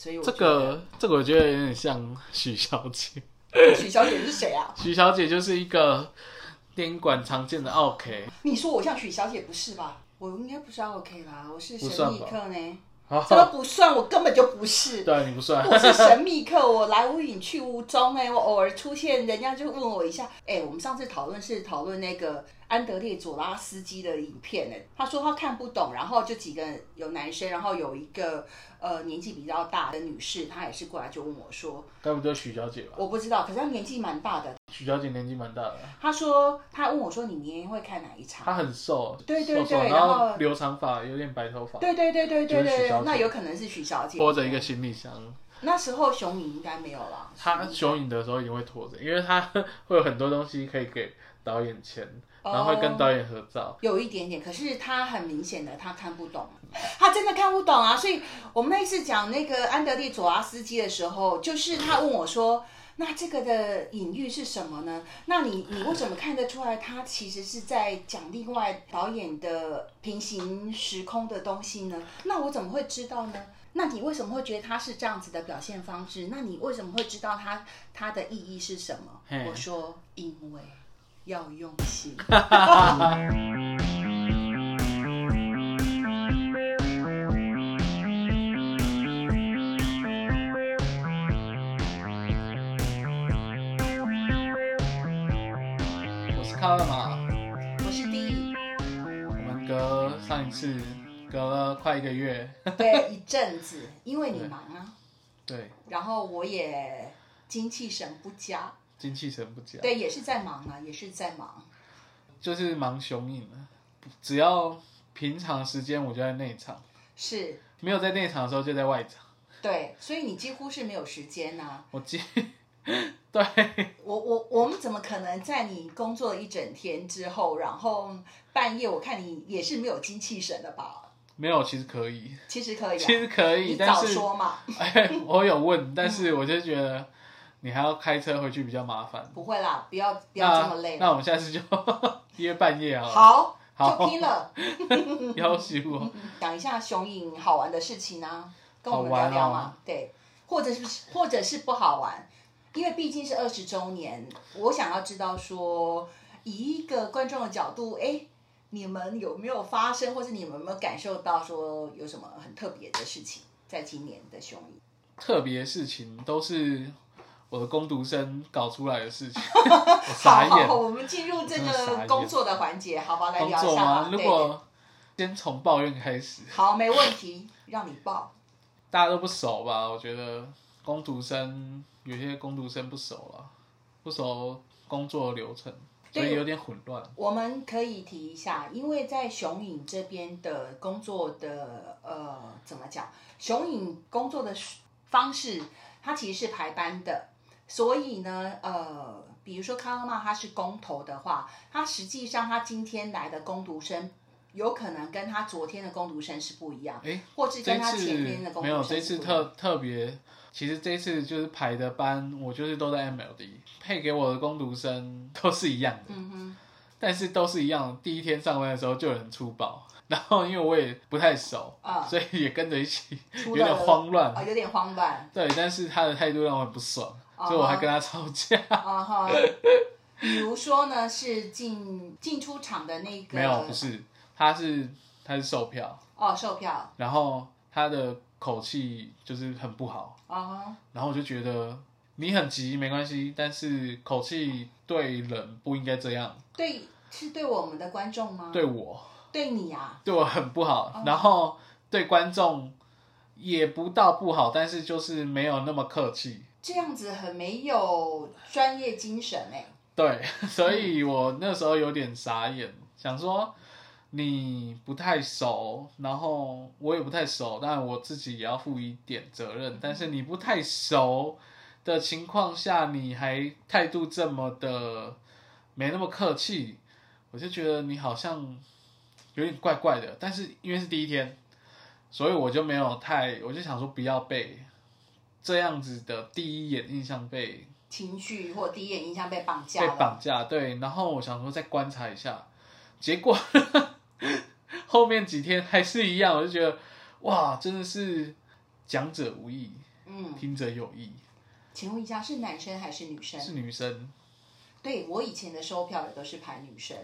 所以我这个这个我觉得有点像许小姐。许小姐是谁啊？许小姐就是一个电影馆常见的 OK，你说我像许小姐不是吧？我应该不是 OK 吧，我是神秘客呢。好怎么不算？我根本就不是。对你不算，我是神秘客，我来无影去无踪哎、我偶尔出现，人家就问我一下，哎、我们上次讨论是讨论那个安德烈佐拉斯基的影片哎、他说他看不懂，然后就几个有男生，然后有一个呃年纪比较大的女士，她也是过来就问我说，该不就是许小姐吧？我不知道，可是她年纪蛮大的，许小姐年纪蛮大的，她说她问我说你明年会看哪一场？她很瘦，对对瘦瘦然对然后后留长发，有点白头发，对对对对对对就是许小姐那有可能是许小姐拖着一个行李箱。那时候熊影应该没有了，她雄影的时候一定会拖着，因为她会有很多东西可以给导演签，然后会跟导演合照。有一点点，可是他很明显的他看不懂，他真的看不懂啊！所以我们那次讲那个安德烈佐拉斯基的时候，就是他问我说：“那这个的隐喻是什么呢？那你你为什么看得出来他其实是在讲另外导演的平行时空的东西呢？那我怎么会知道呢？”那你为什么会觉得他是这样子的表现方式？那你为什么会知道他他的意义是什么？我说，因为要用心。是卡勒玛，我是第一，我们隔上一次隔了快一个月，对，一阵子，因为你忙啊，对，然后我也精气神不佳，精气神不佳，对，也是在忙啊，也是在忙。就是忙雄影了。只要平常时间我就在内场，是，没有在内场的时候就在外场。对，所以你几乎是没有时间呐、我记，对，我我我们怎么可能在你工作了一整天之后，然后半夜我看你也是没有精气神的吧？没有，其实可以，其实可以、啊，其实可以，你早但是说嘛，哎，我有问，但是我就觉得你还要开车回去比较麻烦。不会啦，不要不要这么累。那那我们下次就约半夜好了，好，好就拼了。要求我。讲一下雄影好玩的事情啊，跟我们聊聊嘛。对，或者是或者是不好玩，因为毕竟是二十周年，我想要知道说，以一个观众的角度，哎，你们有没有发生，或是你们有没有感受到说有什么很特别的事情在今年的雄影？特别事情都是我的工读生搞出来的事情，我傻眼。好好好，我们进入这个工作的环节，好吧，来工聊一？下吧如果先从抱怨开始，好，没问题，让你报。大家都不熟吧？我觉得工读生有些工读生不熟了，不熟工作流程，所以对有点混乱。我们可以提一下，因为在雄影这边的工作的呃，怎么讲？雄影工作的方式，它其实是排班的，所以呢，呃，比如说康拉曼他是公投的话，他实际上他今天来的工读生。有可能跟他昨天的工读生是不一样，哎，或是跟他前天的工没有，读生这次是不一样特特别，其实这次就是排的班，我就是都在 MLD 配给我的工读生都是一样的，嗯，但是都是一样。第一天上班的时候就有人粗暴，然后因为我也不太熟，啊所以也跟着一起有点慌乱。啊，有点慌乱对，但是他的态度让我很不爽，啊所以我还跟他吵架。啊哈。比如说呢，是进进出场的那个没有，不是，他是他是售票，哦，售票然后他的口气就是很不好，啊哈，然后我就觉得你很急没关系，但是口气对人不应该这样，对，是对我们的观众吗？对我。对你啊，对我很不好，哦。然后对观众也不到不好，但是就是没有那么客气。这样子很没有专业精神哎。对，所以我那时候有点傻眼，想说你不太熟，然后我也不太熟，当然我自己也要负一点责任。但是你不太熟的情况下，你还态度这么的没那么客气，我就觉得你好像有点怪怪的。但是因为是第一天，所以我就没有太，我就想说不要被这样子的第一眼印象被情绪或第一眼印象被绑架被，绑架，对。然后我想说再观察一下，结果后面几天还是一样，我就觉得哇，真的是讲者无意。嗯，听者有意，请问一下，是男生还是女生？是女生。对我以前的收票也都是排女生，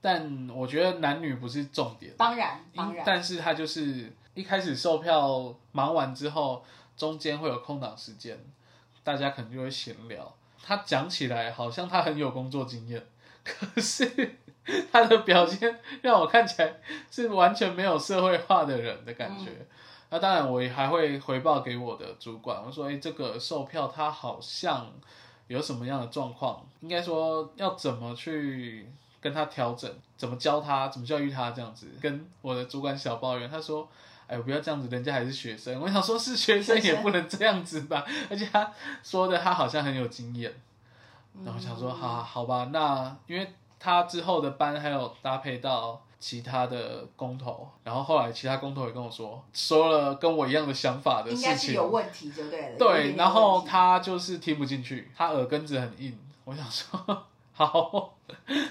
但我觉得男女不是重点，当然当然，但是他就是一开始售票忙完之后，中间会有空档时间，大家可能就会闲聊。他讲起来好像他很有工作经验，可是他的表现让我看起来是完全没有社会化的人的感觉。那当然，我也还会回报给我的主管，我说：“哎，这个售票他好像有什么样的状况？应该说要怎么去跟他调整，怎么教他，怎么教育他这样子。”跟我的主管小抱怨，他说：“哎我，不要这样子，人家还是学生。”我想说，是学生也不能这样子吧？而且他说的他好像很有经验，然后想说：“好好吧，那因为他之后的班还有搭配到。”其他的工头，然后后来其他工头也跟我说，说了跟我一样的想法的事情，应该是有问题就对了。对，然后他就是听不进去，他耳根子很硬。我想说，好，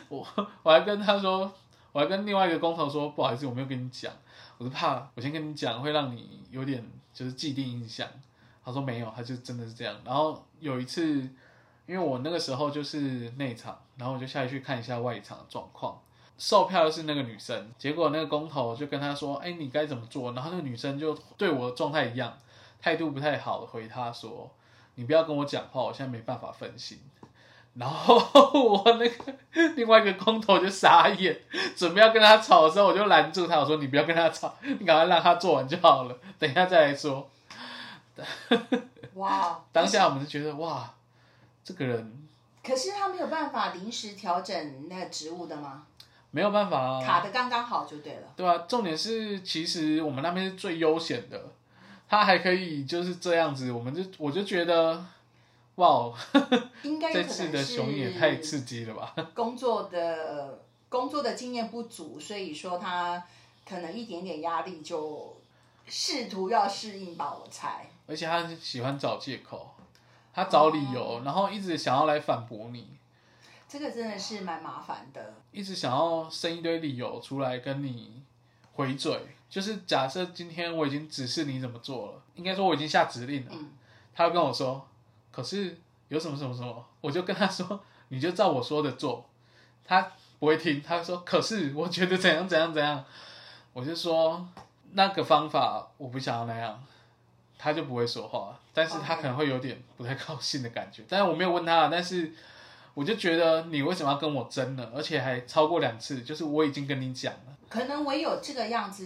我我还跟他说，我还跟另外一个工头说，不好意思，我没有跟你讲，我是怕我先跟你讲会让你有点就是既定印象。他说没有，他就真的是这样。然后有一次，因为我那个时候就是内场，然后我就下去看一下外场的状况。售票的是那个女生，结果那个工头就跟她说：“哎，你该怎么做？”然后那个女生就对我的状态一样，态度不太好的回他说：“你不要跟我讲话，我现在没办法分心。”然后 我那个另外一个工头就傻眼，准备要跟他吵的时候，我就拦住他，我说：“你不要跟他吵，你赶快让他做完就好了，等一下再来说。”哇！当下我们就觉得哇，这个人，可是他没有办法临时调整那个职务的吗？没有办法啊，卡的刚刚好就对了。对啊，重点是其实我们那边是最悠闲的，他还可以就是这样子，我们就我就觉得，哇，应该这次的熊也太刺激了吧！工作的工作的经验不足，所以说他可能一点点压力就试图要适应吧，我猜。而且他喜欢找借口，他找理由，然后一直想要来反驳你。这个真的是蛮麻烦的，一直想要生一堆理由出来跟你回嘴。就是假设今天我已经指示你怎么做了，应该说我已经下指令了，他会跟我说，可是有什么什么什么，我就跟他说，你就照我说的做。他不会听，他说，可是我觉得怎样怎样怎样，我就说那个方法我不想要那样，他就不会说话，但是他可能会有点不太高兴的感觉。但是我没有问他，但是。我就觉得你为什么要跟我争呢？而且还超过两次，就是我已经跟你讲了。可能唯有这个样子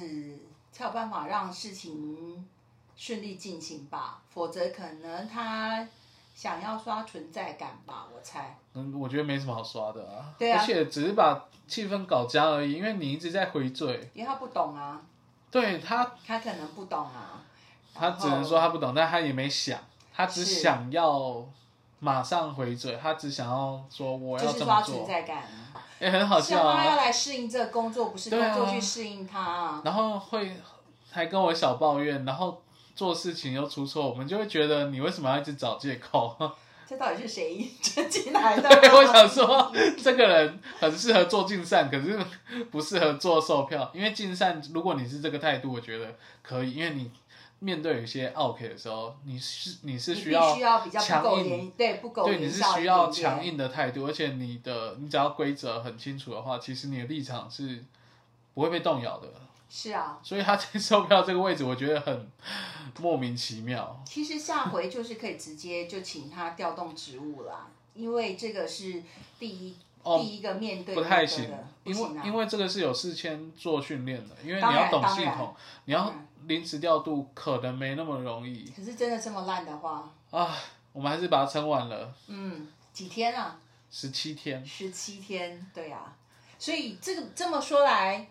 才有办法让事情顺利进行吧，否则可能他想要刷存在感吧，我猜。嗯，我觉得没什么好刷的啊。对啊。而且只是把气氛搞僵而已，因为你一直在回嘴。因为他不懂啊。对他。他可能不懂啊。他只能说他不懂，但他也没想，他只想要。马上回嘴，他只想要说我要这么做。存在感，也很好笑啊。他要来适应这个工作，不是工作去适应他。然后会还跟我小抱怨，然后做事情又出错，我们就会觉得你为什么要一直找借口？这到底是谁真进来的？我想说，这个人很适合做竞善，可是不适合做售票，因为竞善，如果你是这个态度，我觉得可以，因为你。面对有些 OK 的时候，你是你是需要强硬，对不够对，你是需要强硬的态度，而且你的你只要规则很清楚的话，其实你的立场是不会被动摇的。是啊，所以他在售票这个位置，我觉得很莫名其妙。其实下回就是可以直接就请他调动职务啦，因为这个是第一第一个面对不太行，因为因为这个是有事先做训练的，因为你要懂系统，你要。临时调度可能没那么容易，可是真的这么烂的话啊，我们还是把它撑完了。嗯，几天啊？十七天。十七天，对呀。所以这个这么说来，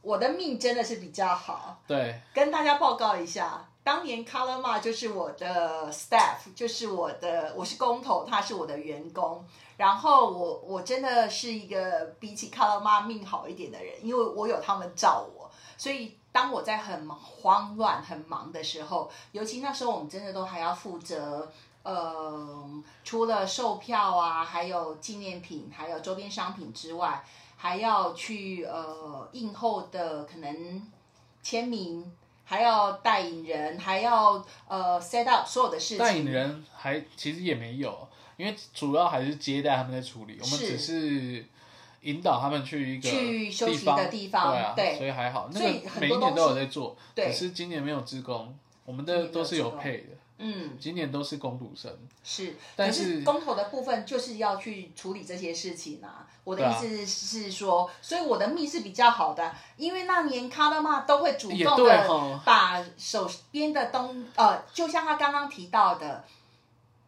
我的命真的是比较好。对，跟大家报告一下，当年 Color Ma 就是我的 staff，就是我的，我是工头，他是我的员工。然后我我真的是一个比起 Color Ma 命好一点的人，因为我有他们照我，所以。当我在很慌乱、很忙的时候，尤其那时候我们真的都还要负责，呃，除了售票啊，还有纪念品、还有周边商品之外，还要去呃印后的可能签名，还要带引人，还要呃 set up 所有的事情。带引人还其实也没有，因为主要还是接待他们在处理，我们是只是引导他们去一个去休息的地方对啊，对所以还好。那所以个很每一年都有在做，对只是今年没有职工，我们的都是有配的，嗯，今年都是工读生。是，但可是是公投的部分就是要去处理这些事情啊。我的意思是说，所以我的命是比较好的，因为那年卡拉玛都会主也动的把手边的东呃，就像他刚刚提到的，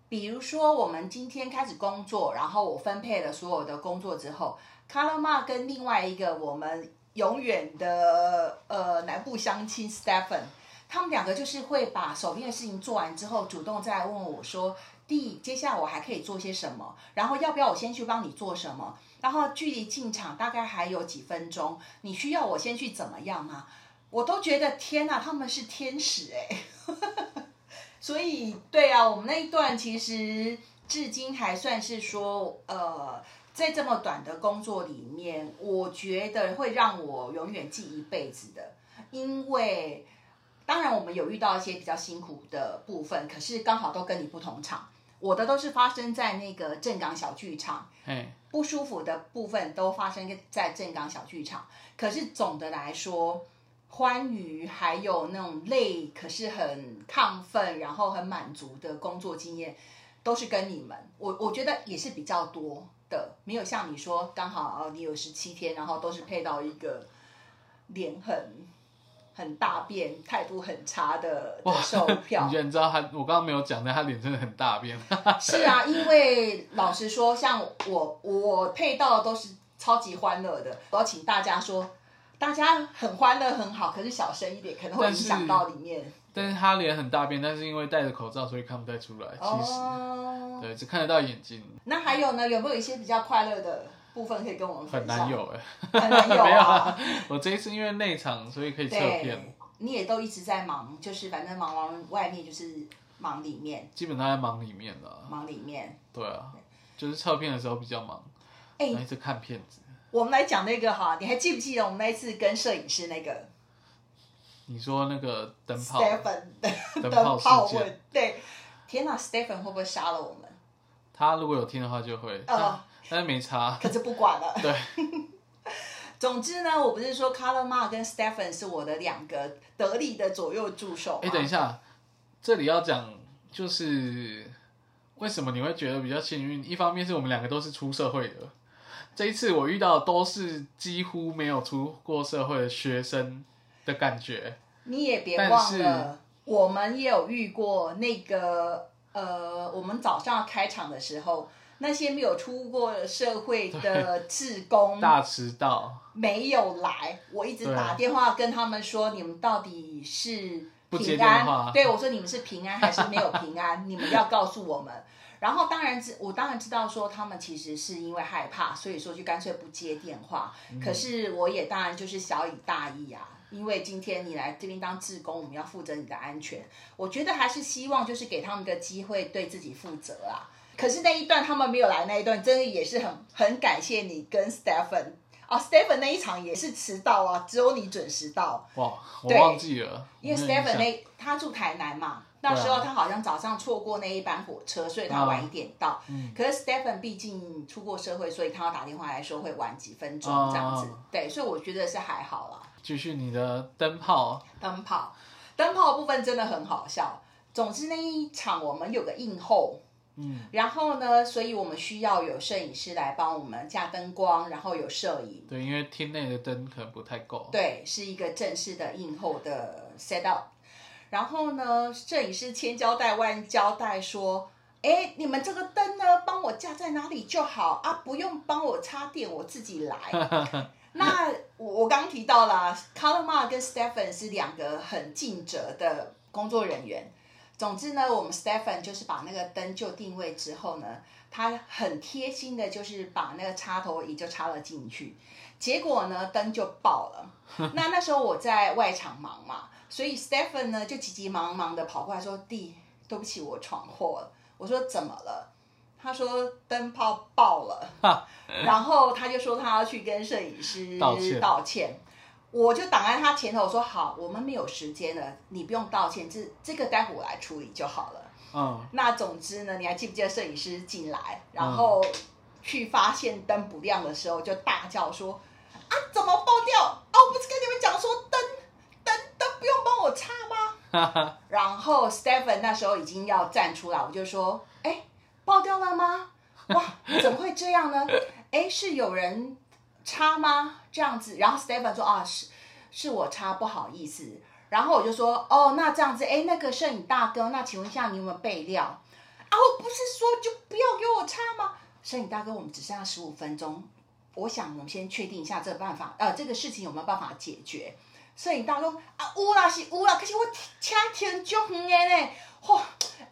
比如说我们今天开始工作，然后我分配了所有的工作之后，卡勒玛跟另外一个我们永远的呃南部乡亲 Stephen，他们两个就是会把手边的事情做完之后，主动再问我说：“弟，接下来我还可以做些什么？然后要不要我先去帮你做什么？然后距离进场大概还有几分钟，你需要我先去怎么样吗？”我都觉得天哪，他们是天使哎、所以对啊，我们那一段其实至今还算是说，呃，在这么短的工作里面，我觉得会让我永远记一辈子的，因为当然我们有遇到一些比较辛苦的部分，可是刚好都跟你不同场，我的都是发生在那个正港小剧场，嗯，不舒服的部分都发生在正港小剧场。可是总的来说，欢愉还有那种累，可是很亢奋，然后很满足的工作经验，都是跟你们。我我觉得也是比较多的，没有像你说刚好哦，你有十七天，然后都是配到一个脸很很大变、态度很差的的售 票你。觉得你知道他？我刚刚没有讲，但他脸真的很大变。是啊，因为老实说，像我我配到的都是超级欢乐的，我要请大家说，大家很欢乐很好，可是小声一点，可能会影响到里面。但是他脸很大变，但是因为戴着口罩，所以看不太出来。其实，哦，对，只看得到眼睛，那还有呢？有没有一些比较快乐的部分可以跟我们分享？很难有哎。很难有 没有啊啊。我这一次因为内场，所以可以侧片，，你也都一直在忙，就是反正忙完外面就是忙里面，基本上在忙里面了。忙里面。对啊，就是侧片的时候比较忙，哎然后一直看片子。我们来讲那个哈，你还记不记得我们那一次跟摄影师那个你说那个灯泡，Stephen 灯灯泡事件？对，天哪，Stephen 会不会杀了我们？他如果有听的话就会，哦但是没差。可是不管了。对，总之呢，我不是说 Color Mark 跟 Stephen 是我的两个得力的左右助手吗？哎，等一下，这里要讲就是为什么你会觉得比较幸运？一方面是我们两个都是出社会的，这一次我遇到的都是几乎没有出过社会的学生的感觉。你也别忘了，我们也有遇过那个呃，我们早上开场的时候，那些没有出过社会的志工大迟到，没有来，我一直打电话跟他们说，你们到底是平安？对我说你们是平安还是没有平安？你们要告诉我们。然后当然知我当然知道说他们其实是因为害怕，所以说就干脆不接电话。嗯可是我也当然就是小以大义啊，因为今天你来这边当志工，我们要负责你的安全。我觉得还是希望就是给他们个机会对自己负责啊。可是那一段他们没有来那一段，真的也是很很感谢你跟 Stephen 哦，Stephen 那一场也是迟到啊，只有你准时到，哇，我对忘记了，因为 Stephen 那他住台南嘛，那时候他好像早上错过那一班火车，所以他晚一点到。嗯可是 Stephen 毕竟出过社会，所以他要打电话来说会晚几分钟这样子。哦对，所以我觉得是还好啦。继续你的灯泡，灯泡，灯泡部分真的很好笑。总之那一场我们有个映后，嗯，然后呢，所以我们需要有摄影师来帮我们架灯光，然后有摄影。对，因为厅内的灯可能不太够。对，是一个正式的映后的 set up。然后呢，摄影师千交代万交代说：“哎，你们这个灯呢，帮我架在哪里就好啊，不用帮我插电，我自己来。” 那我我刚提到了 c o l o r m a 跟 Stephen 是两个很尽责的工作人员。总之呢，我们 Stephen 就是把那个灯就定位之后呢，他很贴心的，就是把那个插头也就插了进去。结果呢，灯就爆了。那那时候我在外场忙嘛，所以 Stephen 呢就急急忙忙的跑过来说：“弟，对不起，我闯祸了。”我说：“怎么了？”他说：“灯泡爆了。”然后他就说他要去跟摄影师道歉道歉。我就挡在他前头说好，我们没有时间了，你不用道歉，这这个待会我来处理就好了。嗯，那总之呢，你还记不记得摄影师进来，然后去发现灯不亮的时候，就大叫说：“啊，怎么爆掉？哦，我不是跟你们讲说灯灯灯不用帮我擦吗？” 然后 Stephen 那时候已经要站出来，我就说：“哎，爆掉了吗？哇，怎么会这样呢？哎，是有人插吗？这样子。”然后 Stephen 说：“啊，是是我插，不好意思。”然后我就说：“哦，那这样子，哎，那个摄影大哥，那请问一下你有没有备料？啊，我不是说就不要给我插吗？摄影大哥，我们只剩下十五分钟，我想我们先确定一下这个办法，呃，这个事情有没有办法解决？”摄影大哥啊，有啦是有啦，可是我车停足远的呢，嚯、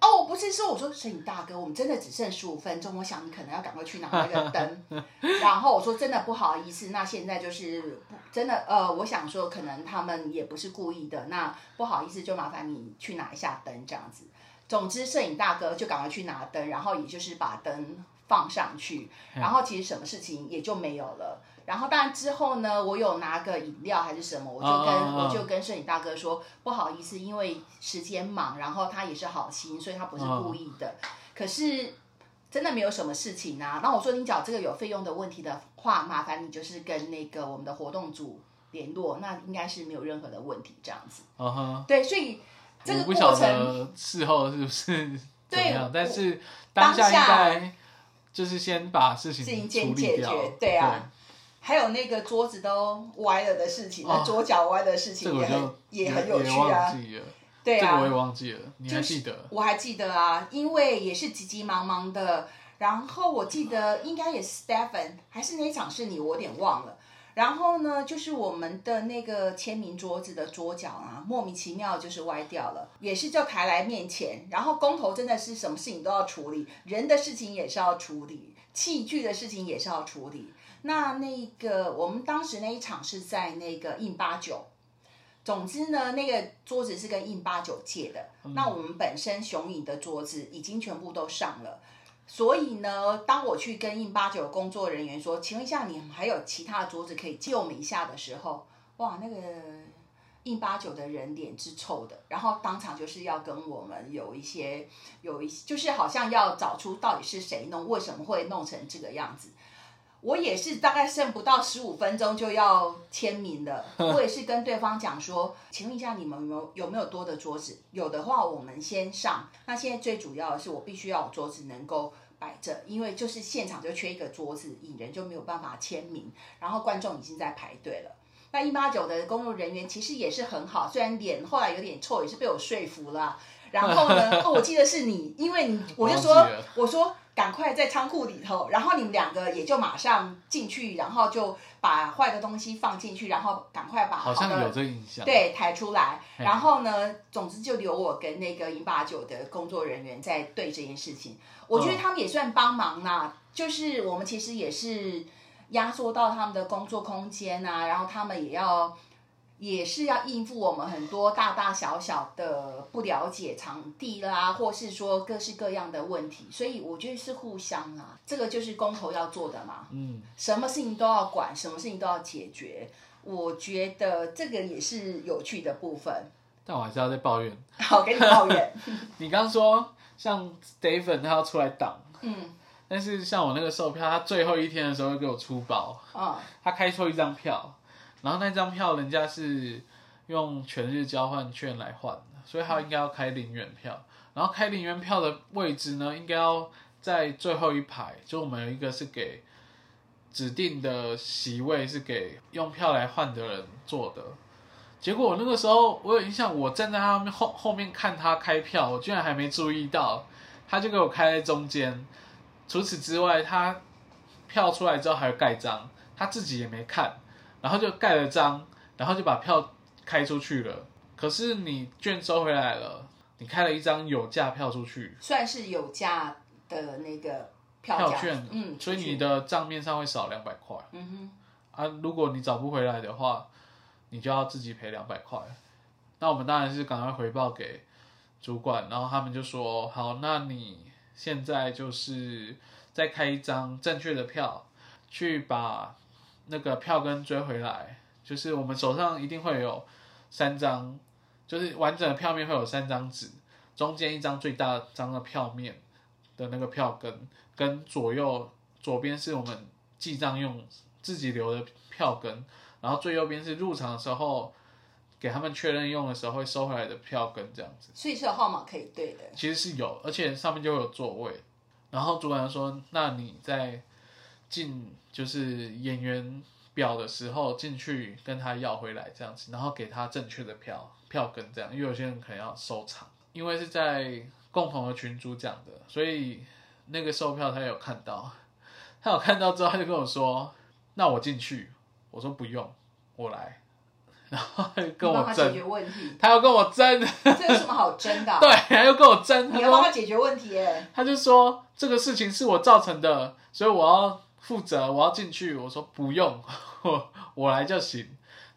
哦，我不是说我说摄影大哥，我们真的只剩十五分钟，我想你可能要赶快去拿那个灯，然后我说真的不好意思，那现在就是真的呃，我想说可能他们也不是故意的，那不好意思就麻烦你去拿一下灯这样子。总之，摄影大哥就赶快去拿灯，然后也就是把灯放上去，然后其实什么事情也就没有了。然后当然之后呢，我有拿个饮料还是什么，我就跟、我就跟摄影大哥说不好意思，因为时间忙，然后他也是好心，所以他不是故意的。可是真的没有什么事情啊。那我说你找这个有费用的问题的话，麻烦你就是跟那个我们的活动组联络，那应该是没有任何的问题这样子。嗯哼，对，所以这个过程。得事后是不是 怎么样，对但是当当下应该就是先把事情处理掉解决，对啊还有那个桌子都歪了的事情，桌角歪的事情也很个也很有趣啊。对啊，这个我也忘记了，你还就是记得？我还记得啊，因为也是急急忙忙的，然后我记得应该也是 Stephen，还是那一场是你，我有点忘了。然后呢，就是我们的那个签名桌子的桌角啊，莫名其妙就是歪掉了，也是就抬来面前。然后工头真的是什么事情都要处理，人的事情也是要处理，器具的事情也是要处理。那那个我们当时那一场是在那个印八九，总之呢，那个桌子是跟印八九借的。那我们本身雄影的桌子已经全部都上了，所以呢，当我去跟印八九工作人员说：“请问一下，你们还有其他的桌子可以借我们一下的时候，哇，那个印八九的人脸是臭的，然后当场就是要跟我们有一些有一些，就是好像要找出到底是谁弄，为什么会弄成这个样子。我也是大概剩不到十五分钟就要签名了，我也是跟对方讲说，请问一下你们有没有有没有多的桌子？有的话我们先上。那现在最主要的是我必须要有桌子能够摆着，因为就是现场就缺一个桌子，引人就没有办法签名，然后观众已经在排队了。那一八九的工作人员其实也是很好，虽然脸后来有点臭，也是被我说服了。然后呢，哦，我记得是你，因为你我就说我说赶快在仓库里头，然后你们两个也就马上进去，然后就把坏的东西放进去，然后赶快把好好的像有这印象。，对抬出来。然后呢，总之就留我跟那个银八九的工作人员在对这件事情。我觉得他们也算帮忙啦，就是我们其实也是压缩到他们的工作空间啊，然后他们也要。也是要应付我们很多大大小小的不了解场地啦，或是说各式各样的问题，所以我觉得是互相啊，这个就是公投要做的嘛。嗯，什么事情都要管，什么事情都要解决。我觉得这个也是有趣的部分。但我还是要再抱怨。好，给你抱怨。你刚说像 David 他要出来挡，嗯但是像我那个售票，他最后一天的时候会给我出包，嗯他开错一张票，然后那张票人家是用全日交换券来换的，所以他应该要开零元票。然后开零元票的位置呢，应该要在最后一排，就我们有一个是给指定的席位是给用票来换的人坐的。结果我那个时候我有印象，我站在他们后后面看他开票，我居然还没注意到，他就给我开在中间。除此之外，他票出来之后还有盖章，他自己也没看，然后就盖了章，然后就把票开出去了。可是你券收回来了，你开了一张有价票出去，算是有价的那个票券，嗯，所以你的账面上会少两百块嗯哼啊。如果你找不回来的话，你就要自己赔两百块。那我们当然是赶快回报给主管，然后他们就说好，那你现在就是再开一张正确的票，去把那个票根追回来，就是我们手上一定会有三张，就是完整的票面会有三张纸，中间一张最大张的票面的那个票根，跟左右左边是我们记账用自己留的票根，然后最右边是入场的时候给他们确认用的时候会收回来的票根，这样子。所以是有号码可以对的。其实是有，而且上面就有座位。然后主管就说：“那你在进就是演员表的时候进去跟他要回来这样子，然后给他正确的票票根这样，因为有些人可能要收藏，因为是在共同的群组讲的，所以那个售票他有看到，他有看到之后他就跟我说：那我进去，我说不用，我来。”然后跟我争，他要跟我争，这有什么好争的啊？对，他又跟我争，你要帮他解决问题耶。他就说这个事情是我造成的，所以我要负责，我要进去。我说不用，我 我来就行。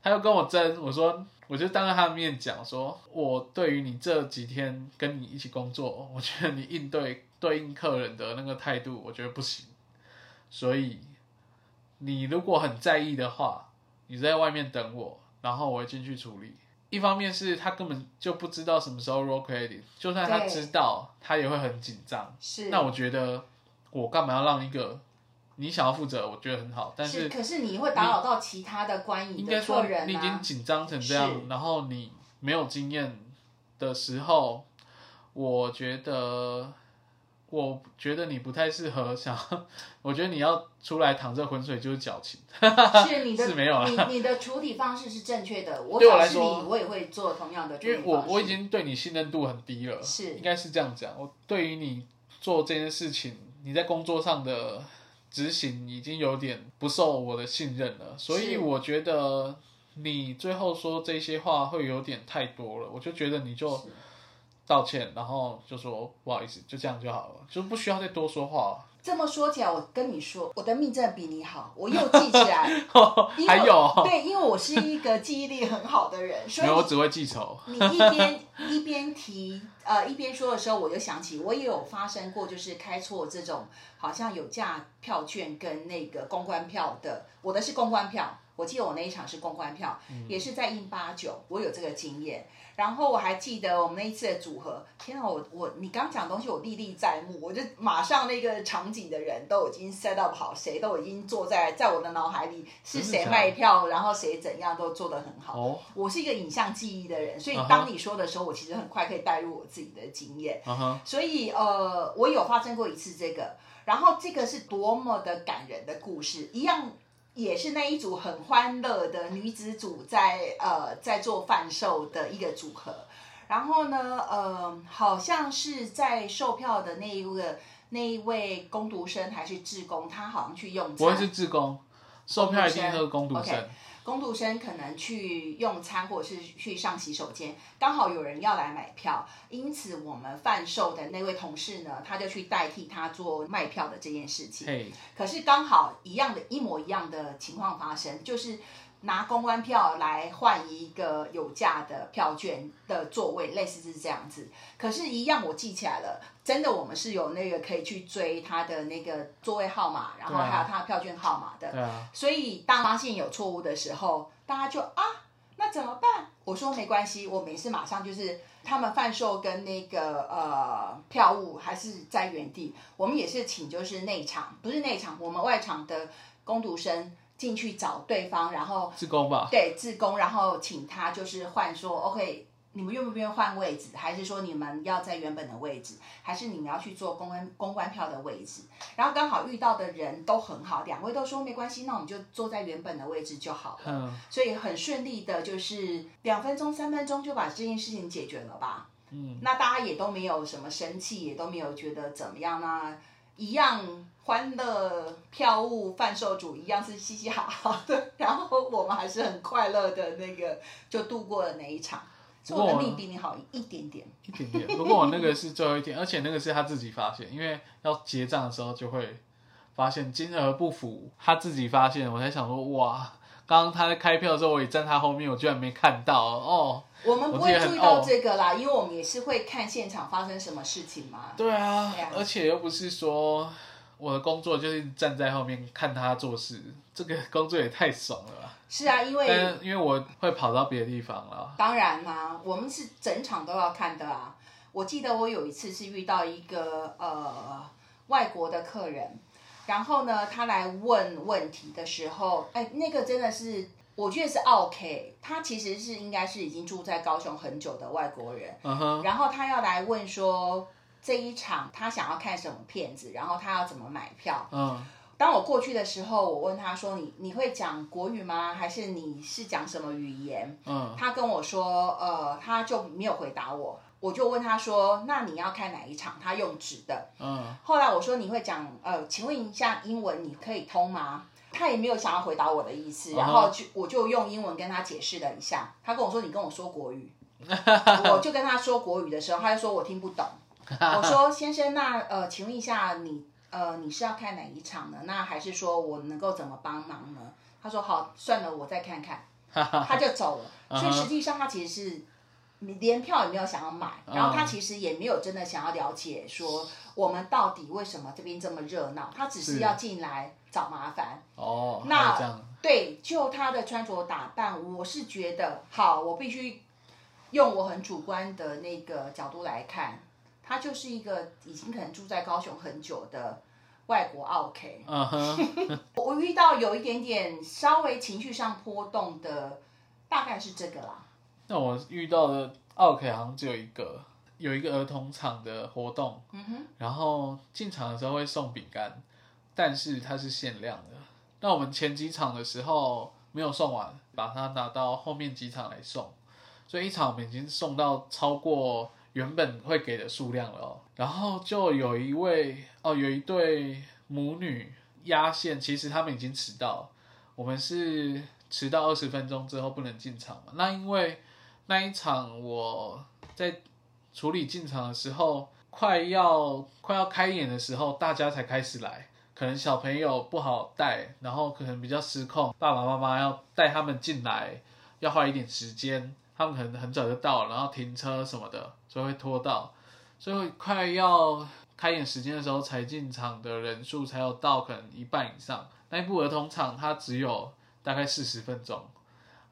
他又跟我争，我说我就当着他的面讲说，我对于你这几天跟你一起工作，我觉得你应对对应客人的那个态度，我觉得不行。所以你如果很在意的话，你在外面等我，然后我会进去处理。一方面是他根本就不知道什么时候 roll credit，就算他知道，他也会很紧张。是，那我觉得我干嘛要让一个你想要负责，我觉得很好，但是可是你会打扰到其他的观影的客人你已经啊。紧张成这样，然后你没有经验的时候，我觉得。我觉得你不太适合想，我觉得你要出来淌这浑水就是矫情。是你的 是没有了你你的处理方式是正确的。我对我来说你，我也会做同样的处因理方式。为我我已经对你信任度很低了，是应该是这样讲。我对于你做这件事情，你在工作上的执行已经有点不受我的信任了，所以我觉得你最后说这些话会有点太多了。我就觉得你就是道歉，然后就说不好意思，就这样就好了，就不需要再多说话。这么说起来，我跟你说，我的命真的比你好，我又记起来。因为还有对，因为我是一个记忆力很好的人，所以我只会记仇。你一边 一边提呃一边说的时候，我就想起我也有发生过，就是开错这种好像有价票券跟那个公关票的，我的是公关票，我记得我那一场是公关票，也是在印八九，我有这个经验。然后我还记得我们那一次的组合，天啊，我我你刚讲的东西我历历在目，我就马上那个场景的人都已经 set up 好，谁都已经坐在在我的脑海里是谁卖票，然后谁怎样都做得很好。哦，我是一个影像记忆的人，所以当你说的时候，我其实很快可以带入我自己的经验。所以呃，我有发生过一次这个，然后这个是多么的感人的故事，一样也是那一组很欢乐的女子组在呃在做贩售的一个组合。然后呢，呃，好像是在售票的那一个那一位工读生还是志工，他好像去用餐，不会是志工，售票一定是工读生。工读生可能去用餐或者是去上洗手间，刚好有人要来买票，因此我们贩售的那位同事呢，他就去代替他做卖票的这件事情。嘿，可是刚好一样的，一模一样的情况发生，就是拿公关票来换一个有价的票券的座位，类似是这样子。可是，一样我记起来了，真的我们是有那个可以去追他的那个座位号码，然后还有他的票券号码的。所以当发现有错误的时候，大家就啊，那怎么办？我说没关系，我们也是马上就是他们贩售跟那个呃票务还是在原地，我们也是请就是内场，不是内场，我们外场的工读生进去找对方，然后自工吧。对自工，然后请他就是换说 OK。你们愿不愿意换位置，还是说你们要在原本的位置，还是你们要去做公关公关票的位置？然后刚好遇到的人都很好，两位都说没关系，那我们就坐在原本的位置就好了。嗯，所以很顺利的，就是两分钟、三分钟就把这件事情解决了吧。嗯，那大家也都没有什么生气，也都没有觉得怎么样啊一样欢乐票务贩售组一样是嘻嘻哈哈的，然后我们还是很快乐的那个就度过了那一场。所以我的命比你好一点点。一点点。不过我那个是最后一天，而且那个是他自己发现，因为要结账的时候就会发现金额不符，他自己发现，我才想说哇。刚刚他在开票的时候，我也站他后面，我居然没看到哦。我们不会注意到哦这个啦，因为我们也是会看现场发生什么事情嘛。对啊对啊，而且又不是说我的工作就是站在后面看他做事，这个工作也太爽了吧。是啊，因为但因为我会跑到别的地方了。当然啦、我们是整场都要看的啊。我记得我有一次是遇到一个呃外国的客人，然后呢，他来问问题的时候，哎，那个真的是我觉得是 OK，他其实是应该是已经住在高雄很久的外国人，然后他要来问说这一场他想要看什么片子，然后他要怎么买票。嗯当我过去的时候，我问他说：“你你会讲国语吗？还是你是讲什么语言？”嗯他跟我说，呃，他就没有回答我。我就问他说：“那你要看哪一场？”他用纸的。嗯后来我说：“你会讲呃，请问一下英文你可以通吗？”他也没有想要回答我的意思，然后就我就用英文跟他解释了一下。他跟我说：“你跟我说国语。”我就跟他说国语的时候，他就说我听不懂。我说：“先生，那呃，请问一下你呃你是要看哪一场呢？那还是说我能够怎么帮忙呢？”他说：“好，算了，我再看看。”他就走了。所以实际上他其实是连票也没有想要买，然后他其实也没有真的想要了解说我们到底为什么这边这么热闹，他只是是要进来找麻烦。哦，那对，就他的穿着打扮，我是觉得好，我必须用我很主观的那个角度来看，他就是一个已经可能住在高雄很久的外国 OK。嗯哼，我遇到有一点点稍微情绪上波动的，大概是这个啦。那我遇到的奥 K 好像只有一个，有一个儿童场的活动，嗯哼，然后进场的时候会送饼干，但是它是限量的。那我们前几场的时候没有送完，把它拿到后面几场来送，所以一场我们已经送到超过原本会给的数量了哦。然后就有一位哦，有一对母女压线，其实他们已经迟到，我们是迟到二十分钟之后不能进场嘛。那因为那一场我在处理进场的时候，快要快要开演的时候，大家才开始来。可能小朋友不好带，然后可能比较失控，爸爸妈妈要带他们进来，要花一点时间。他们可能很早就到了，然后停车什么的，所以会拖到。所以快要开演时间的时候才进场的人数才有到可能一半以上。那一部儿童场它只有大概四十分钟。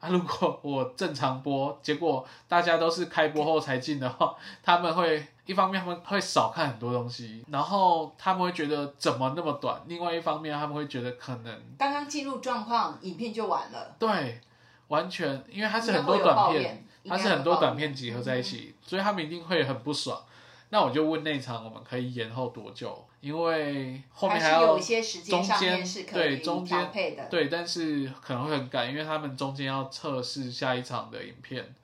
啊，如果我正常播，结果大家都是开播后才进的话，他们会一方面他们会少看很多东西，然后他们会觉得怎么那么短；另外一方面他们会觉得可能刚刚进入状况，影片就完了。对，完全因为它是很多短片，它是很多短片集合在一起，所以他们一定会很不爽。那我就问那场我们可以延后多久？因为后面还要有一些时间上面是可以中间对中间调配的。对，但是可能会很赶，因为他们中间要测试下一场的影片。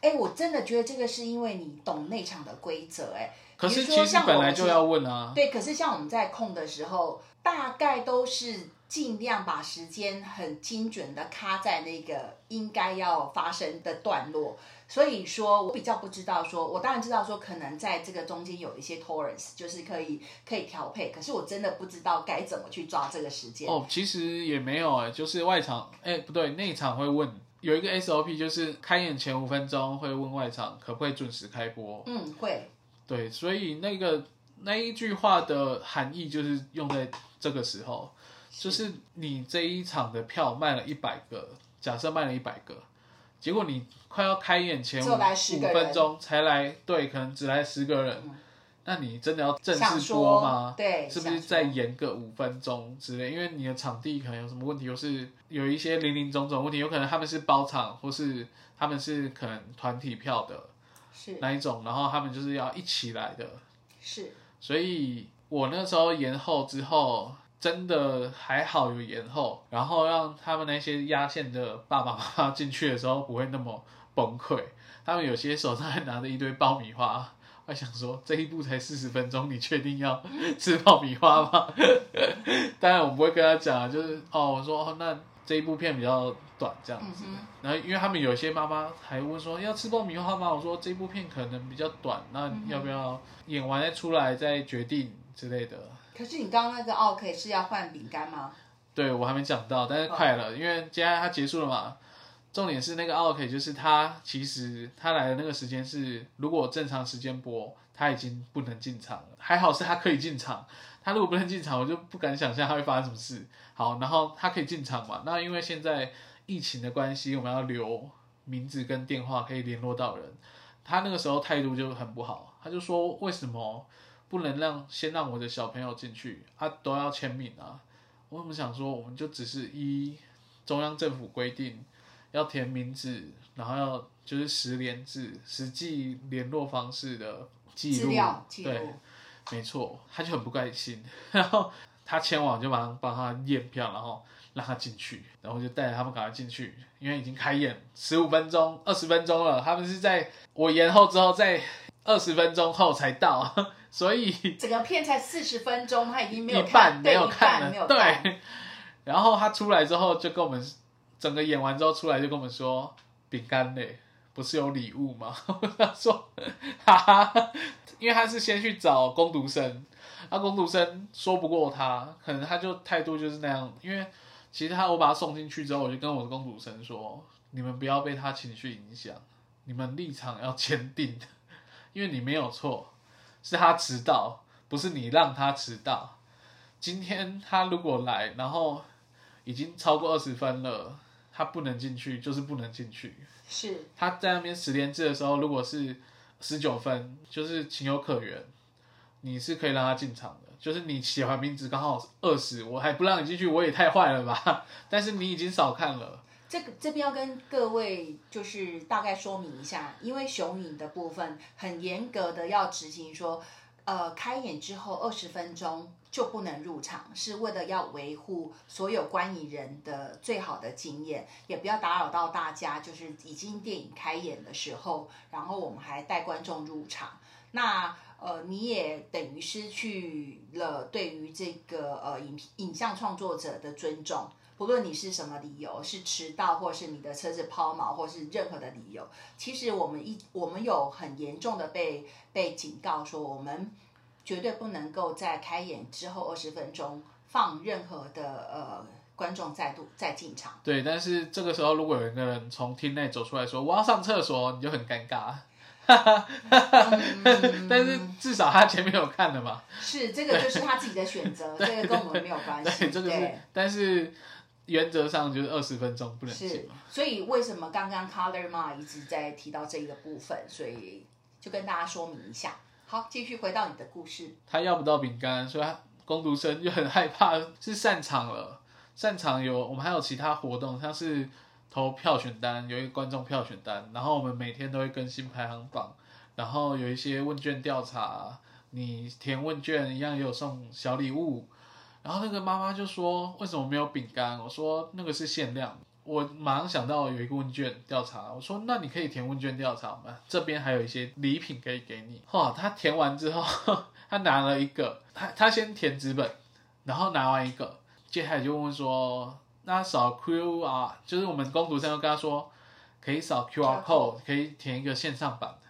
哎，我真的觉得这个是因为你懂内场的规则，哎。可是说其实本来就要问啊，对，可是像我们在控的时候，大概都是尽量把时间很精准的卡在那个应该要发生的段落。所以说我比较不知道说，我当然知道说可能在这个中间有一些 tolerance，就是可以可以调配，可是我真的不知道该怎么去抓这个时间。哦，其实也没有哎，就是外场哎不对，内场会问有一个 SOP，就是开演前五分钟会问外场可不可以准时开播。嗯，会。对，所以那个那一句话的含义就是用在这个时候，就是你这一场的票卖了一百个，假设卖了一百个，结果你快要开演前五10个人。分钟才来，对，可能只来十个人，那你真的要正想式播说吗？对，是不是想说。再延个五分钟之类？因为你的场地可能有什么问题，或是有一些零零总总问题，有可能他们是包场，或是他们是可能团体票的是。哪一种，然后他们就是要一起来的，是。所以我那时候延后之后，真的还好有延后，然后让他们那些压线的爸爸妈妈进去的时候不会那么崩溃。他们有些手上还拿着一堆爆米花，我想说这一步才四十分钟，你确定要吃爆米花吗？当然我不会跟他讲啊，就是哦，我说哦，那这一部片比较短这样子。嗯然后因为他们有些妈妈还问说要吃爆米花吗？我说这部片可能比较短，那要不要演完再出来再决定之类的。可是你刚刚那个 OK 是要换饼干吗？对我还没讲到，但是快了，因为接下来它结束了嘛。重点是那个 OK，就是它其实它来的那个时间是，如果正常时间播，他已经不能进场了。还好是他可以进场，他如果不能进场，我就不敢想象他会发生什么事。好，然后他可以进场嘛？那因为现在疫情的关系，我们要留名字跟电话可以联络到人。他那个时候态度就很不好，他就说为什么不能让先让我的小朋友进去，他都要签名啊？我怎么想说，我们就只是依中央政府规定要填名字，然后要就是实联制、实际联络方式的记录。对，没错，他就很不开心，然后他签完我就马上帮他验票，然后让他进去，然后就带着他们赶快进去，因为已经开演十五分钟、二十分钟了，他们是在我延后之后在二十分钟后才到，所以整个片才四十分钟，他已经没有一看，半没有看了。对。然后他出来之后就跟我们整个演完之后出来就跟我们说饼干嘞，不是有礼物吗？他 说哈哈，因为他是先去找工读生，那工读生说不过他，可能他就态度就是那样。因为其实他我把他送进去之后，我就跟我的工读生说，你们不要被他情绪影响，你们立场要坚定，因为你没有错，是他迟到，不是你让他迟到。今天他如果来，然后已经超过二十分了，他不能进去，就是不能进去。是他在那边十连制的时候，如果是十九分，就是情有可原，你是可以让他进场的。就是你写完名字刚好二十，我还不让你进去，我也太坏了吧？但是你已经少看了，这个这边要跟各位就是大概说明一下，因为雄影的部分很严格的要执行说，呃，开演之后二十分钟就不能入场，是为了要维护所有观影人的最好的经验，也不要打扰到大家。就是已经电影开演的时候，然后我们还带观众入场，那。呃，你也等于失去了对于这个呃影影像创作者的尊重，不论你是什么理由，是迟到，或是你的车子抛锚，或是任何的理由，其实我们一我们有很严重的被被警告说，我们绝对不能够在开演之后二十分钟放任何的呃观众再度再进场。对。但是这个时候，如果有一个人从厅内走出来说我要上厕所，你就很尴尬。但是至少他前面有看的嘛，是这个就是他自己的选择，这个跟我们没有关系。对，这个是对，但是原则上就是二十分钟不能进是。，所以为什么刚刚 Color Ma 一直在提到这一个部分，所以就跟大家说明一下。好，继续回到你的故事。他要不到饼干，所以他工读生就很害怕，是散场了。散场有我们还有其他活动，像是投票选单，有一个观众票选单，然后我们每天都会更新排行榜，然后有一些问卷调查，你填问卷一样也有送小礼物。然后那个妈妈就说：“为什么没有饼干？”我说：“那个是限量。”我马上想到有一个问卷调查，我说：“那你可以填问卷调查吗？这边还有一些礼品可以给你。”哇，他填完之后，他拿了一个，他他先填纸本，然后拿完一个，接下来就问说：“那扫 QR，就是我们工读生就跟他说，可以扫 QR code，可以填一个线上版的。”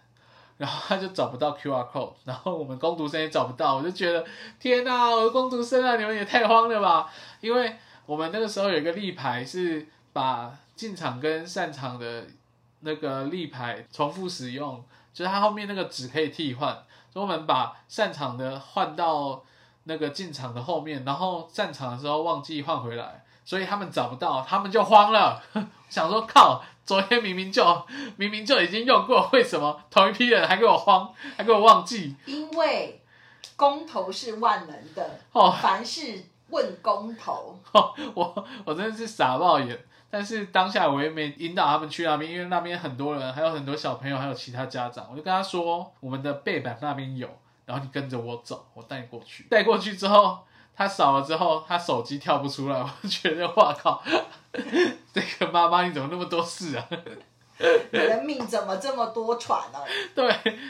然后他就找不到 QR code，然后我们工读生也找不到，我就觉得天哪，我的工读生啊，你们也太慌了吧！因为我们那个时候有一个立牌是把进场跟散场的那个立牌重复使用，就是它后面那个纸可以替换，所以我们把散场的换到那个进场的后面，然后散场的时候忘记换回来，所以他们找不到，他们就慌了，想说靠，昨天明明就明明就已经用过，为什么同一批人还给我慌，还给我忘记？因为公投是万能的，哦凡事问公投。我我真的是傻爆眼，但是当下我也没引导他们去那边，因为那边很多人，还有很多小朋友，还有其他家长，我就跟他说，我们的背板那边有，然后你跟着我走，我带你过去。带过去之后，他扫了之后，他手机跳不出来，我就觉得哇靠，这个妈妈你怎么那么多事啊？你的命怎么这么多舛呢、对，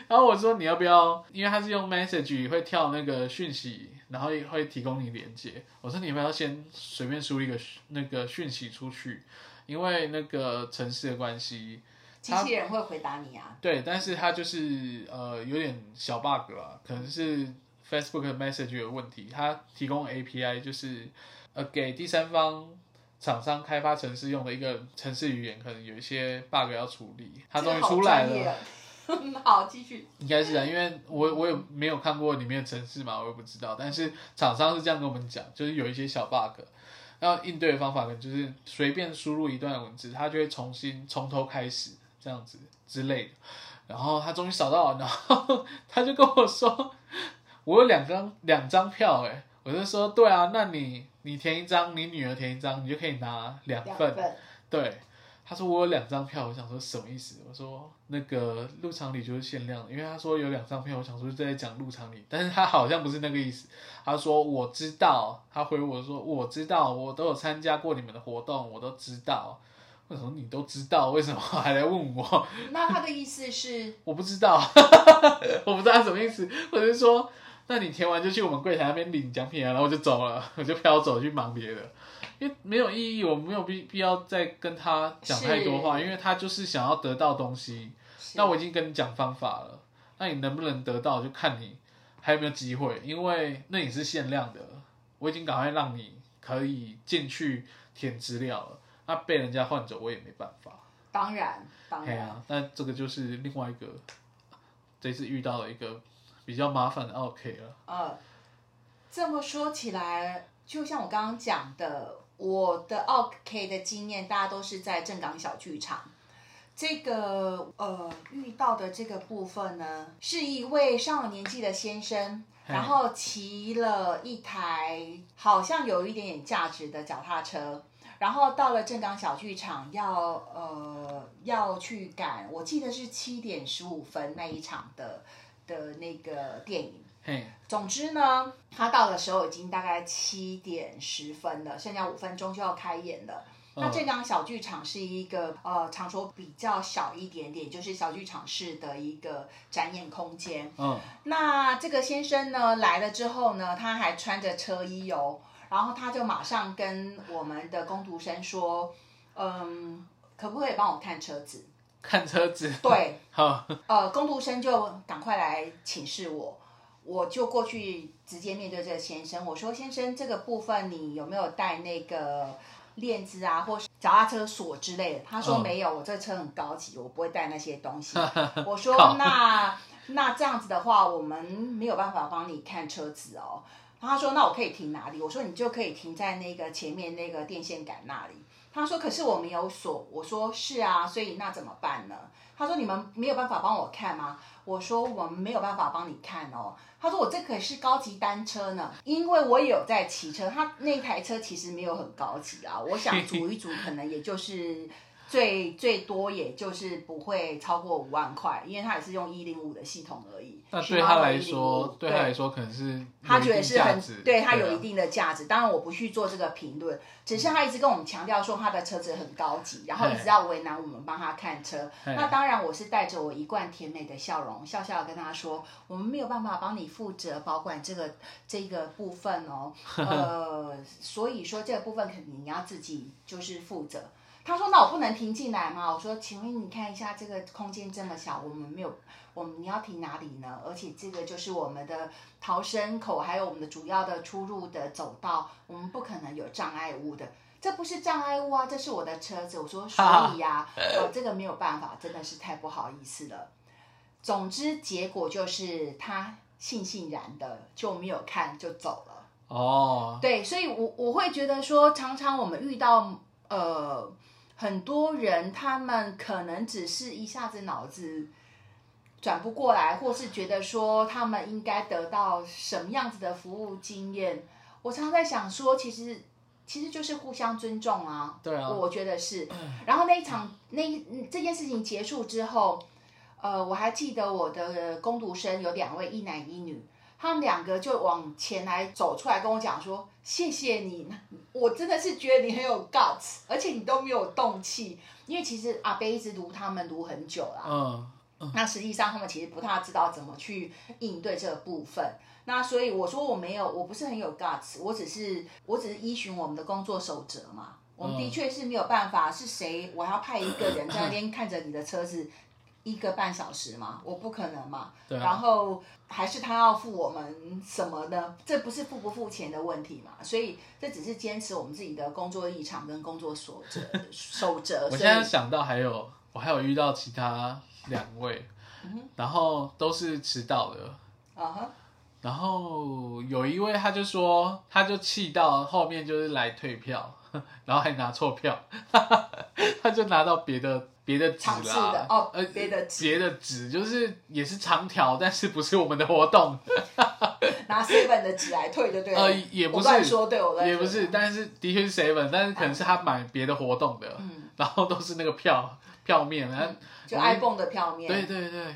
然后我说你要不要？因为他是用 message 会跳那个讯息，然后也会提供你连接。我说你要不要先随便输一个讯那个讯息出去？因为那个城市的关系，机器人会回答你啊。对，但是他就是呃有点小 bug 啊，可能是 Facebook Message 有问题，它提供 API 就是呃给第三方厂商开发城市用的一个城市语言，可能有一些 bug 要处理，它终于出来了。好，继续。应该是啊，因为我我也没有看过里面的程式嘛，我也不知道。但是厂商是这样跟我们讲，就是有一些小 bug，然后应对的方法可能就是随便输入一段文字，它就会重新从头开始这样子之类的。然后他终于扫到了，然后 他就跟我说，我有两张两张票，哎，我就说对啊，那你你填一张，你女儿填一张，你就可以拿两份。对，他说我有两张票，我想说什么意思？我说那个入场礼就是限量的，因为他说有两张票，我想说在讲入场礼，但是他好像不是那个意思。他说我知道，他回我说我知道，我都有参加过你们的活动，我都知道。为什么你都知道？为什么还来问我？那他的意思是？我不知道，我不知道他什么意思。我就说，那你填完就去我们柜台那边领奖品啊，然后我就走了，我就飘走去忙别的，因为没有意义，我没有必必要再跟他讲太多话，因为他就是想要得到东西。那我已经跟你讲方法了，那你能不能得到，就看你还有没有机会，因为那也是限量的。我已经赶快让你可以进去填资料了。那被人家换走，我也没办法。当然，当然。啊，那这个就是另外一个，这次遇到了一个比较麻烦的 OK 了。呃，这么说起来，就像我刚刚讲的，我的 OK 的经验，大家都是在正港小剧场。这个呃，遇到的这个部分呢，是一位上了年纪的先生，然后骑了一台好像有一点点价值的脚踏车。然后到了正港小剧场，要呃要去赶，我记得是七点十五分那一场的的那个电影。总之呢，他到的时候已经大概七点十分了，剩下五分钟就要开演了。那这张小剧场是一个呃场所比较小一点点，就是小剧场式的一个展演空间。嗯，那这个先生呢来了之后呢，他还穿着车衣哦。然后他就马上跟我们的工读生说：“嗯，可不可以帮我看车子？看车子？对，好。呃，工读生就赶快来请示我，我就过去直接面对这个先生，我说：先生，这个部分你有没有带那个链子啊，或是脚踏车锁之类的？他说没有，我这车很高级，我不会带那些东西。我说：那那这样子的话，我们没有办法帮你看车子哦。”他说：“那我可以停哪里？”我说：“你就可以停在那个前面那个电线杆那里。”他说：“可是我没有锁。”我说：“是啊，所以那怎么办呢？”他说：“你们没有办法帮我看吗？”我说：“我们没有办法帮你看哦。”他说：“我这可是高级单车呢，因为我有在骑车。他那台车其实没有很高级啊，我想 组一组可能也就是。”最最多也就是不会超过五万块，因为他也是用一零五的系统而已。那对他来说，对他来说可能是他觉得是很对他有一定的价值。当然我不去做这个评论，只是他一直跟我们强调说他的车子很高级，然后一直要为难我们帮他看车。那当然我是带着我一贯甜美的笑容，笑笑跟他说，我们没有办法帮你负责保管这个这个部分哦。呃，所以说这个部分肯定你要自己就是负责。他说：“那我不能停进来吗？”我说：“请问你看一下这个空间这么小，我们没有，我们你要停哪里呢？而且这个就是我们的逃生口，还有我们的主要的出入的走道，我们不可能有障碍物的。这不是障碍物啊，这是我的车子。”我说：“所以呀，呃，这个没有办法，真的是太不好意思了。总之，结果就是他悻悻然的就没有看就走了。哦，对，所以我我会觉得说，常常我们遇到呃。”很多人他们可能只是一下子脑子转不过来，或是觉得说他们应该得到什么样子的服务经验。我常常在想说，其实其实就是互相尊重啊。对啊，我觉得是。然后那一场那一这件事情结束之后，呃，我还记得我的攻读生有两位一男一女。他们两个就往前来走出来跟我讲说：“谢谢你，我真的是觉得你很有 guts，而且你都没有动气。因为其实阿贝一直读他们读很久了，嗯，那实际上他们其实不太知道怎么去应对这个部分。那所以我说我没有，我不是很有 guts，我只是我只是依循我们的工作守则嘛。我们的确是没有办法，是谁我要派一个人在那边看着你的车子。”一个半小时嘛，我不可能嘛。对。然后还是他要付我们什么呢？这不是付不付钱的问题嘛？所以这只是坚持我们自己的工作立场跟工作守则守则。我现在想到还有，我还有遇到其他两位，然后都是迟到的。啊哈，然后有一位他就说，他就气到后面就是来退票，然后还拿错票，他就拿到别的别的纸的哦呃，别的纸。别的纸就是也是长条，但是不是我们的活动，拿 seven 的纸来退就对了。呃，也不我是，乱说，对我乱也不是，但是的确是 seven，但是可能是他买别的活动的，嗯，然后都是那个票票面，然后就 iPhone 的票面。对对对，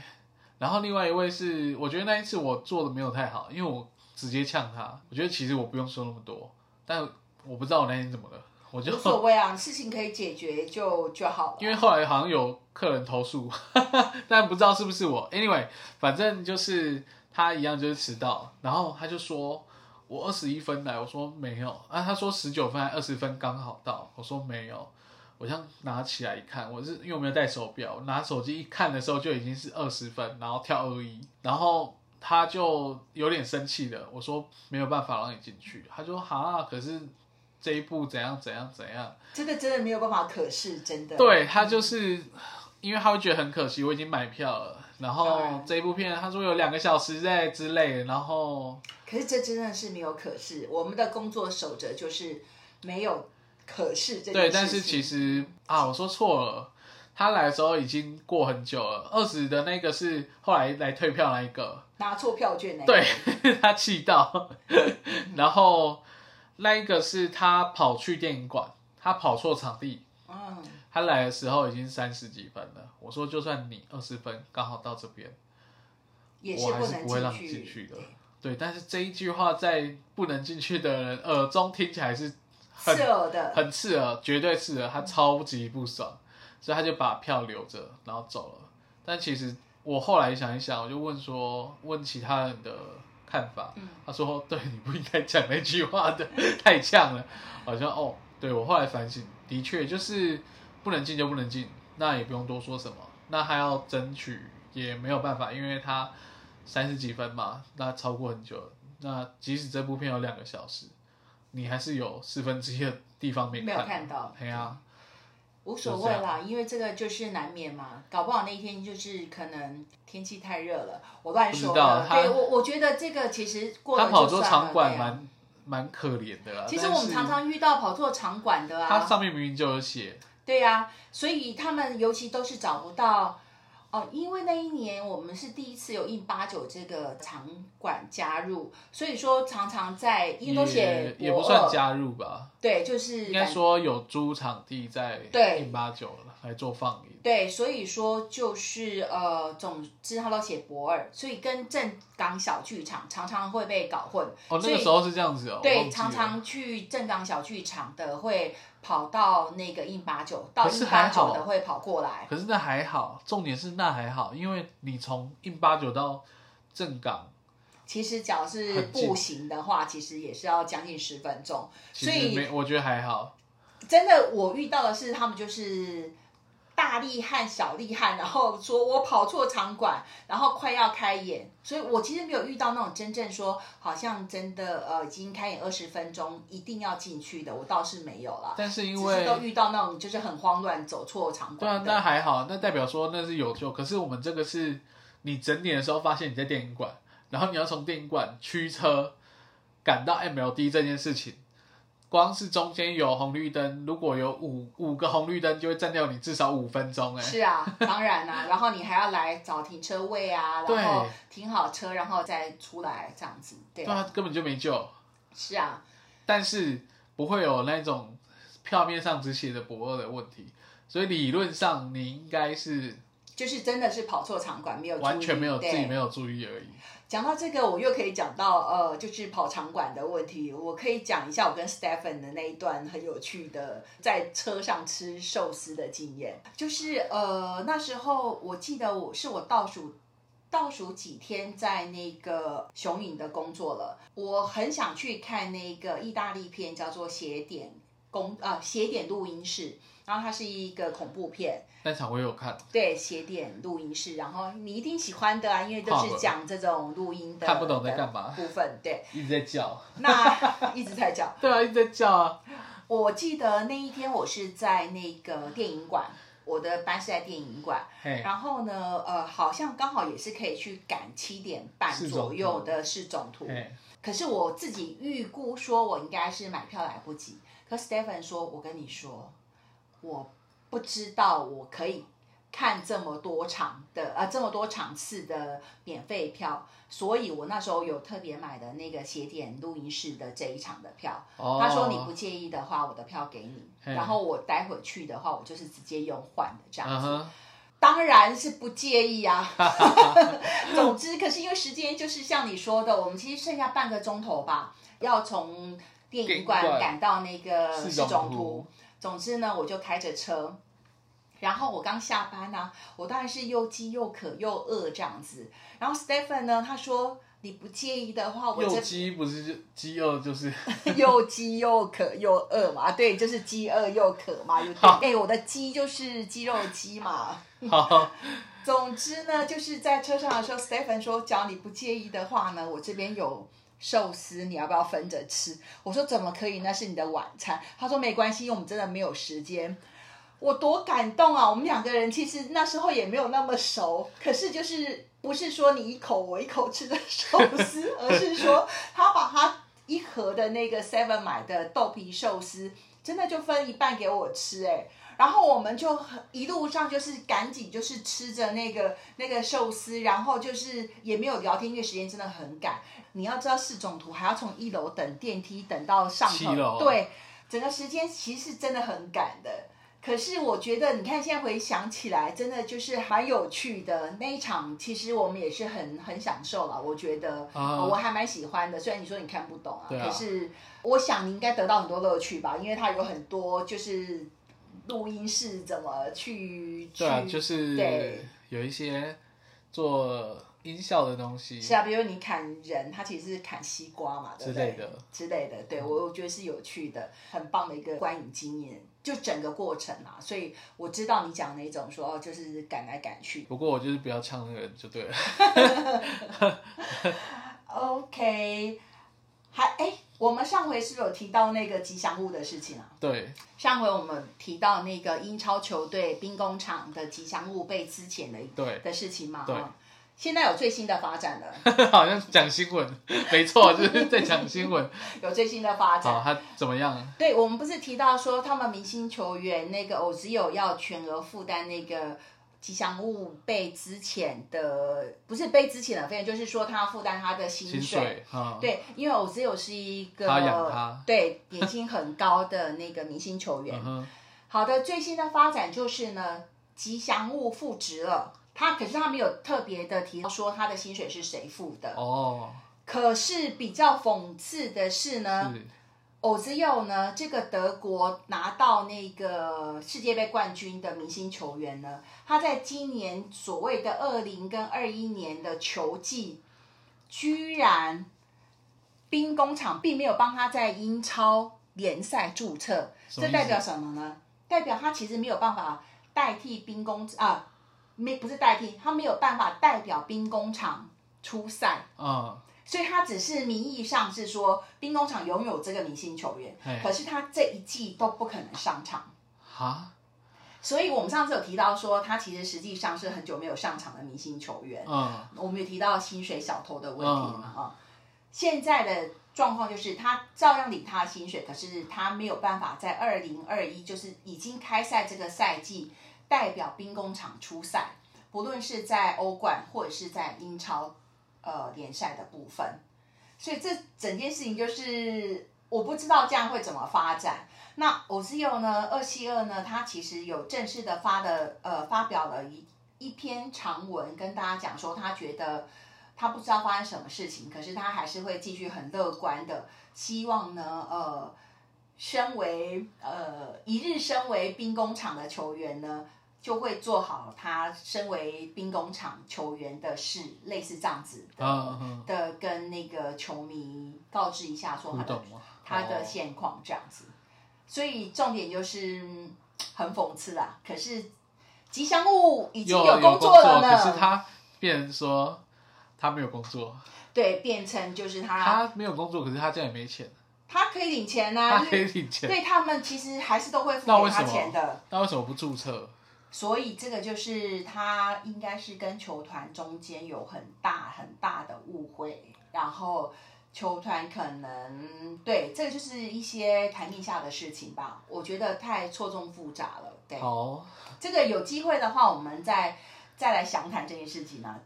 然后另外一位是，我觉得那一次我做的没有太好，因为我直接呛他，我觉得其实我不用说那么多，但我不知道我那天怎么了，我就无所谓啊，事情可以解决就就好了。因为后来好像有客人投诉，但不知道是不是我。Anyway，反正就是他一样就是迟到，然后他就说我二十一分来，我说没有啊，他说十九分还二十分刚好到，我说没有。我这样拿起来一看，我是因为我没有带手表，拿手机一看的时候就已经是二十分，然后跳二一，然后他就有点生气的，我说没有办法让你进去，他说哈，可是这一步怎样怎样怎样，真的真的没有办法可视，真的。对他就是，因为他会觉得很可惜，我已经买票了，然当后这一部片他说有两个小时在之类，然后可是这真的是没有可视，我们的工作守则就是没有可视这件对，但是其实啊，我说错了，他来的时候已经过很久了，二十的那个是后来来退票那一个，拿错票券那个。对 他气到，然后那一个是他跑去电影馆，他跑错场地，嗯，他来的时候已经三十几分了，我说就算你二十分刚好到这边。我还是不会让你进去的。对，但是这一句话在不能进去的人 耳中听起来是很刺耳的。很刺耳，绝对刺耳，他超级不爽，所以他就把票留着，然后走了。但其实我后来想一想，我就问说，问其他人的看法，嗯他说，对，你不应该讲那句话的，太呛了。好像哦，对我后来反省，的确就是不能进就不能进，那也不用多说什么，那他要争取也没有办法，因为他三十几分嘛，那超过很久了。那即使这部片有两个小时，你还是有四分之一的地方没没有看。看到，对啊，无所谓啦，因为这个就是难免嘛，搞不好那一天就是可能天气太热了，我乱说的。对我，我觉得这个其实过了他跑错场馆蛮蛮可怜的啦。其实我们常常遇到跑错场馆的他啊，上面明明就有写，对呀、所以他们尤其都是找不到哦，因为那一年我们是第一次有印八九这个场馆加入，所以说常常在因为都写也也不，算加入吧，对，就是应该说有租场地在对印八九来做放映。对，所以说就是呃，总之他都写博尔，所以跟正港小剧场常常会被搞混。哦，那个时候是这样子哦，对，常常去正港小剧场的会跑到那个印八九，到印八还好九的会跑过来。可是那还好，重点是那还好，因为你从印八九到正港，其实只要是步行的话，其实也是要将近十分钟。所以我觉得还好。真的，我遇到的是他们就是大力汉、小力汉，然后说我跑错场馆，然后快要开演，所以我其实没有遇到那种真正说好像真的呃已经开演二十分钟一定要进去的，我倒是没有了。但是因为都遇到那种就是很慌乱走错场馆对啊。那还好，那代表说那是有救。可是我们这个是你整点的时候发现你在电影馆，然后你要从电影馆驱车赶到 MLD 这件事情，光是中间有红绿灯，如果有五五个红绿灯，就会占掉你至少五分钟哎、是啊，当然啦、然后你还要来找停车位啊，然后停好车，然后再出来这样子，对啊，对啊，根本就没救。是啊，但是不会有那种票面上只写的博二的问题，所以理论上你应该是就是真的是跑错场馆，没有完全没有自对己没有注意而已。讲到这个，我又可以讲到呃，就是跑场馆的问题。我可以讲一下我跟 Stephen 的那一段很有趣的在车上吃寿司的经验。就是呃，那时候我记得我是我倒数倒数几天在那个雄影的工作了，我很想去看那个意大利片，叫做《邪典公》啊，《邪典录音室》，然后它是一个恐怖片。那场我有看，对，写点录音室，然后你一定喜欢的啊，因为都是讲这种录音的，看不懂在干嘛部分。对，一直在叫。那 一直在叫。对啊，一直在叫啊。我记得那一天我是在那个电影馆，我的班是在电影馆，然后呢，呃，好像刚好也是可以去赶七点半左右的市总图。可是我自己预估说，我应该是买票来不及。可 Stephen 说，我跟你说，我不知道我可以看这么多场的呃这么多场次的免费票，所以我那时候有特别买的那个斜点录音室的这一场的票。哦，他说你不介意的话，我的票给你，然后我待会去的话，我就是直接用换的这样子。当然是不介意啊。总之，可是因为时间就是像你说的，我们其实剩下半个钟头吧，要从电影馆赶到那个市市总图总之呢，我就开着车。然后我刚下班呢、我当然是又饥又渴又饿这样子。然后 Stephen 呢，他说你不介意的话，我又这饥不是就饥饿就是 又饥又渴又饿嘛，对，就是饥饿又渴嘛，有好哎，我的鸡就是肌肉鸡嘛。好，总之呢，就是在车上的时候，Stephen 说，只要你不介意的话呢，我这边有寿司，你要不要分着吃？我说怎么可以？那是你的晚餐。他说没关系，因为我们真的没有时间。我多感动啊！我们两个人其实那时候也没有那么熟，可是就是不是说你一口我一口吃的寿司，而是说他把他一盒的那个 Seven 买的豆皮寿司，真的就分一半给我吃、哎，然后我们就很一路上就是赶紧就是吃着那个那个寿司，然后就是也没有聊天，因为时间真的很赶。你要知道市总图还要从一楼等电梯等到上头，对，整个时间其实是真的很赶的。可是我觉得，你看现在回想起来，真的就是蛮有趣的那一场。其实我们也是很很享受了，我觉得、啊呃我还蛮喜欢的。虽然你说你看不懂啊，啊可是我想你应该得到很多乐趣吧，因为它有很多就是录音室怎么去对啊，去就是对有一些做音效的东西是啊，比如你砍人，它其实是砍西瓜嘛，对不对？之类的。之类的，对我我觉得是有趣的，很棒的一个观影经验，就整个过程啊，所以我知道你讲那种说哦，就是赶来赶去。不过我就是不要唱那个就对了。OK，还哎，我们上回是不是有提到那个吉祥物的事情啊？对，上回我们提到那个英超球队兵工厂的吉祥物被之前的对的事情嘛，对哈现在有最新的发展了，好像讲新闻，没错，就是在讲新闻。有最新的发展。好，他怎么样？对，我们不是提到说他们明星球员那个 Ozil 要全额负担那个吉祥物被之前的，不是被之前的费用，就是说他要负担他的薪薪水啊，对，因为 Ozil 是一个对年薪很高的那个明星球员。嗯，好的，最新的发展就是呢，吉祥物复职了。他可是他没有特别的提到说他的薪水是谁付的。哦，可是比较讽刺的是呢，是，欧兹佑呢，这个德国拿到那个世界杯冠军的明星球员呢，他在今年所谓的二零跟二一年的球季，居然兵工厂并没有帮他在英超联赛注册，这代表什么呢？代表他其实没有办法代替兵工啊，没不是代替，他没有办法代表兵工厂出赛。嗯，所以他只是名义上是说兵工厂拥有这个明星球员，可是他这一季都不可能上场。哈，所以我们上次有提到说，他其实实际上是很久没有上场的明星球员。嗯，我们有提到薪水小偷的问题嘛啊、现在的状况就是他照样领他的薪水，可是他没有办法在二零二一，就是已经开赛这个赛季代表兵工厂出赛，不论是在欧冠或者是在英超呃联赛的部分。所以这整件事情就是我不知道这样会怎么发展。那欧兹佑呢？二七二呢？他其实有正式的发的呃发表了一一篇长文，跟大家讲说他觉得他不知道发生什么事情，可是他还是会继续很乐观的，希望呢呃，身为呃一日身为兵工厂的球员呢。就会做好他身为兵工厂球员的事，类似这样子的、的跟那个球迷告知一下，说他的？他的哦现况这样子。所以重点就是嗯很讽刺啦。可是吉祥物已经有有工作了呢，可是他变成说他没有工作，对变成就是他他没有工作，可是他这样也没钱，他可以领钱呐、他可以领钱，对他们其实还是都会付给他钱的。那为什么不注册？所以这个就是他应该是跟球团中间有很大很大的误会，然后球团可能对这个就是一些台面下的事情吧，我觉得太错综复杂了。对，好，这个有机会的话，我们再再来详谈这件事情呢。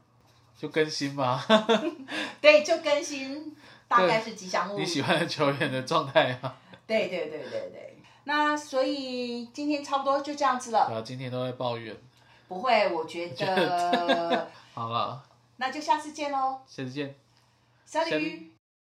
就更新吗。对，就更新，大概是吉祥物。你喜欢的球员的状态啊？对对对对对。那所以今天差不多就这样子了。对啊，今天都在抱怨。不会，我觉 得。好了。那就下次见喽。下次见。Salut